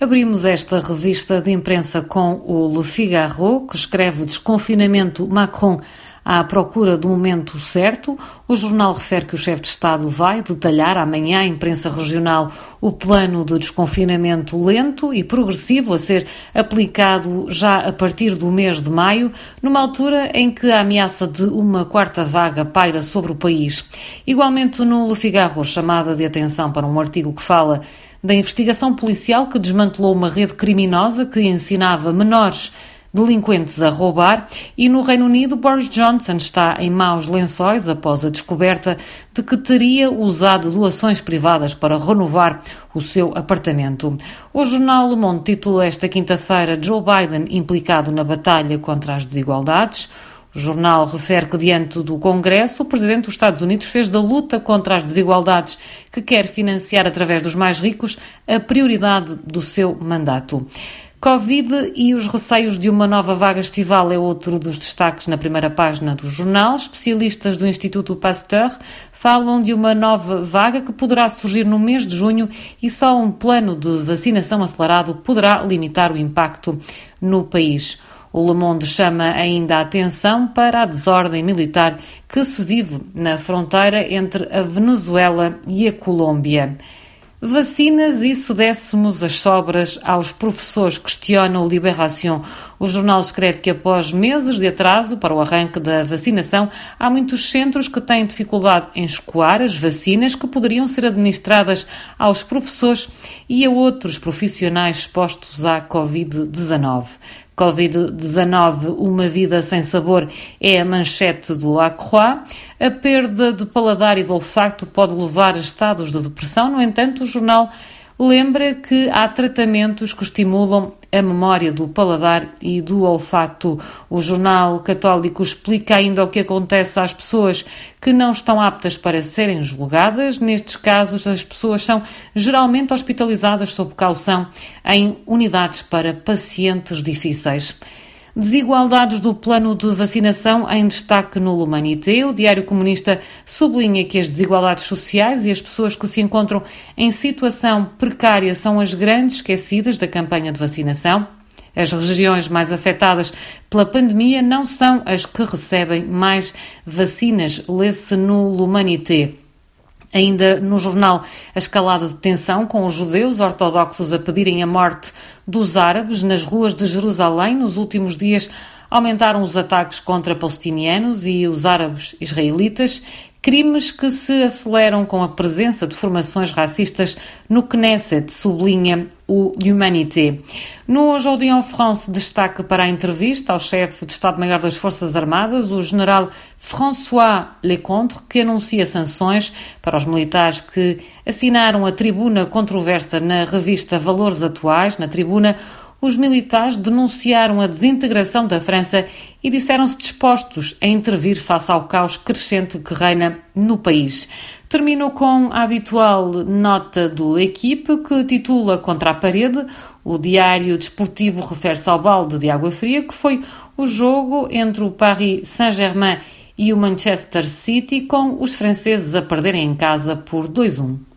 Abrimos esta revista de imprensa com o Le Figaro, que escreve Desconfinamento Macron à procura do momento certo. O jornal refere que o chefe de Estado vai detalhar amanhã à imprensa regional o plano de desconfinamento lento e progressivo a ser aplicado já a partir do mês de maio, numa altura em que a ameaça de uma quarta vaga paira sobre o país. Igualmente no Le Figaro, chamada de atenção para um artigo que fala da investigação policial que desmantelou uma rede criminosa que ensinava menores delinquentes a roubar e no Reino Unido Boris Johnson está em maus lençóis após a descoberta de que teria usado doações privadas para renovar o seu apartamento. O jornal Le Monde titula esta quinta-feira Joe Biden implicado na batalha contra as desigualdades. O jornal refere que, diante do Congresso, o presidente dos Estados Unidos fez da luta contra as desigualdades que quer financiar através dos mais ricos a prioridade do seu mandato. Covid e os receios de uma nova vaga estival é outro dos destaques na primeira página do jornal. Especialistas do Instituto Pasteur falam de uma nova vaga que poderá surgir no mês de junho e só um plano de vacinação acelerado poderá limitar o impacto no país. O Le Monde chama ainda a atenção para a desordem militar que se vive na fronteira entre a Venezuela e a Colômbia. Vacinas e se dessemos as sobras aos professores, questiona o Libération. O jornal escreve que após meses de atraso para o arranque da vacinação, há muitos centros que têm dificuldade em escoar as vacinas que poderiam ser administradas aos professores e a outros profissionais expostos à Covid-19. Covid-19, uma vida sem sabor, é a manchete do Lacroix. A perda de paladar e de olfato pode levar a estados de depressão. No entanto, o jornal lembra que há tratamentos que estimulam a memória do paladar e do olfato. O jornal católico explica ainda o que acontece às pessoas que não estão aptas para serem julgadas. Nestes casos, as pessoas são geralmente hospitalizadas sob caução em unidades para pacientes difíceis. Desigualdades do plano de vacinação em destaque no L'Humanité. O Diário Comunista sublinha que as desigualdades sociais e as pessoas que se encontram em situação precária são as grandes esquecidas da campanha de vacinação. As regiões mais afetadas pela pandemia não são as que recebem mais vacinas, lê-se no L'Humanité. Ainda no jornal, a escalada de tensão com os judeus ortodoxos a pedirem a morte dos árabes nas ruas de Jerusalém nos últimos dias aumentaram os ataques contra palestinianos e os árabes israelitas Crimes que se aceleram com a presença de formações racistas no Knesset, sublinha o L'Humanité. No Aujourd'hui en France, destaque para a entrevista ao chefe de Estado-Maior das Forças Armadas, o general François Lecontre, que anuncia sanções para os militares que assinaram a tribuna controversa na revista Valores Atuais. Na tribuna, os militares denunciaram a desintegração da França e disseram-se dispostos a intervir face ao caos crescente que reina no país. Termino com a habitual nota do Equipe, que titula Contra a Parede. O diário desportivo refere-se ao balde de água fria, que foi o jogo entre o Paris Saint-Germain e o Manchester City, com os franceses a perderem em casa por 2-1.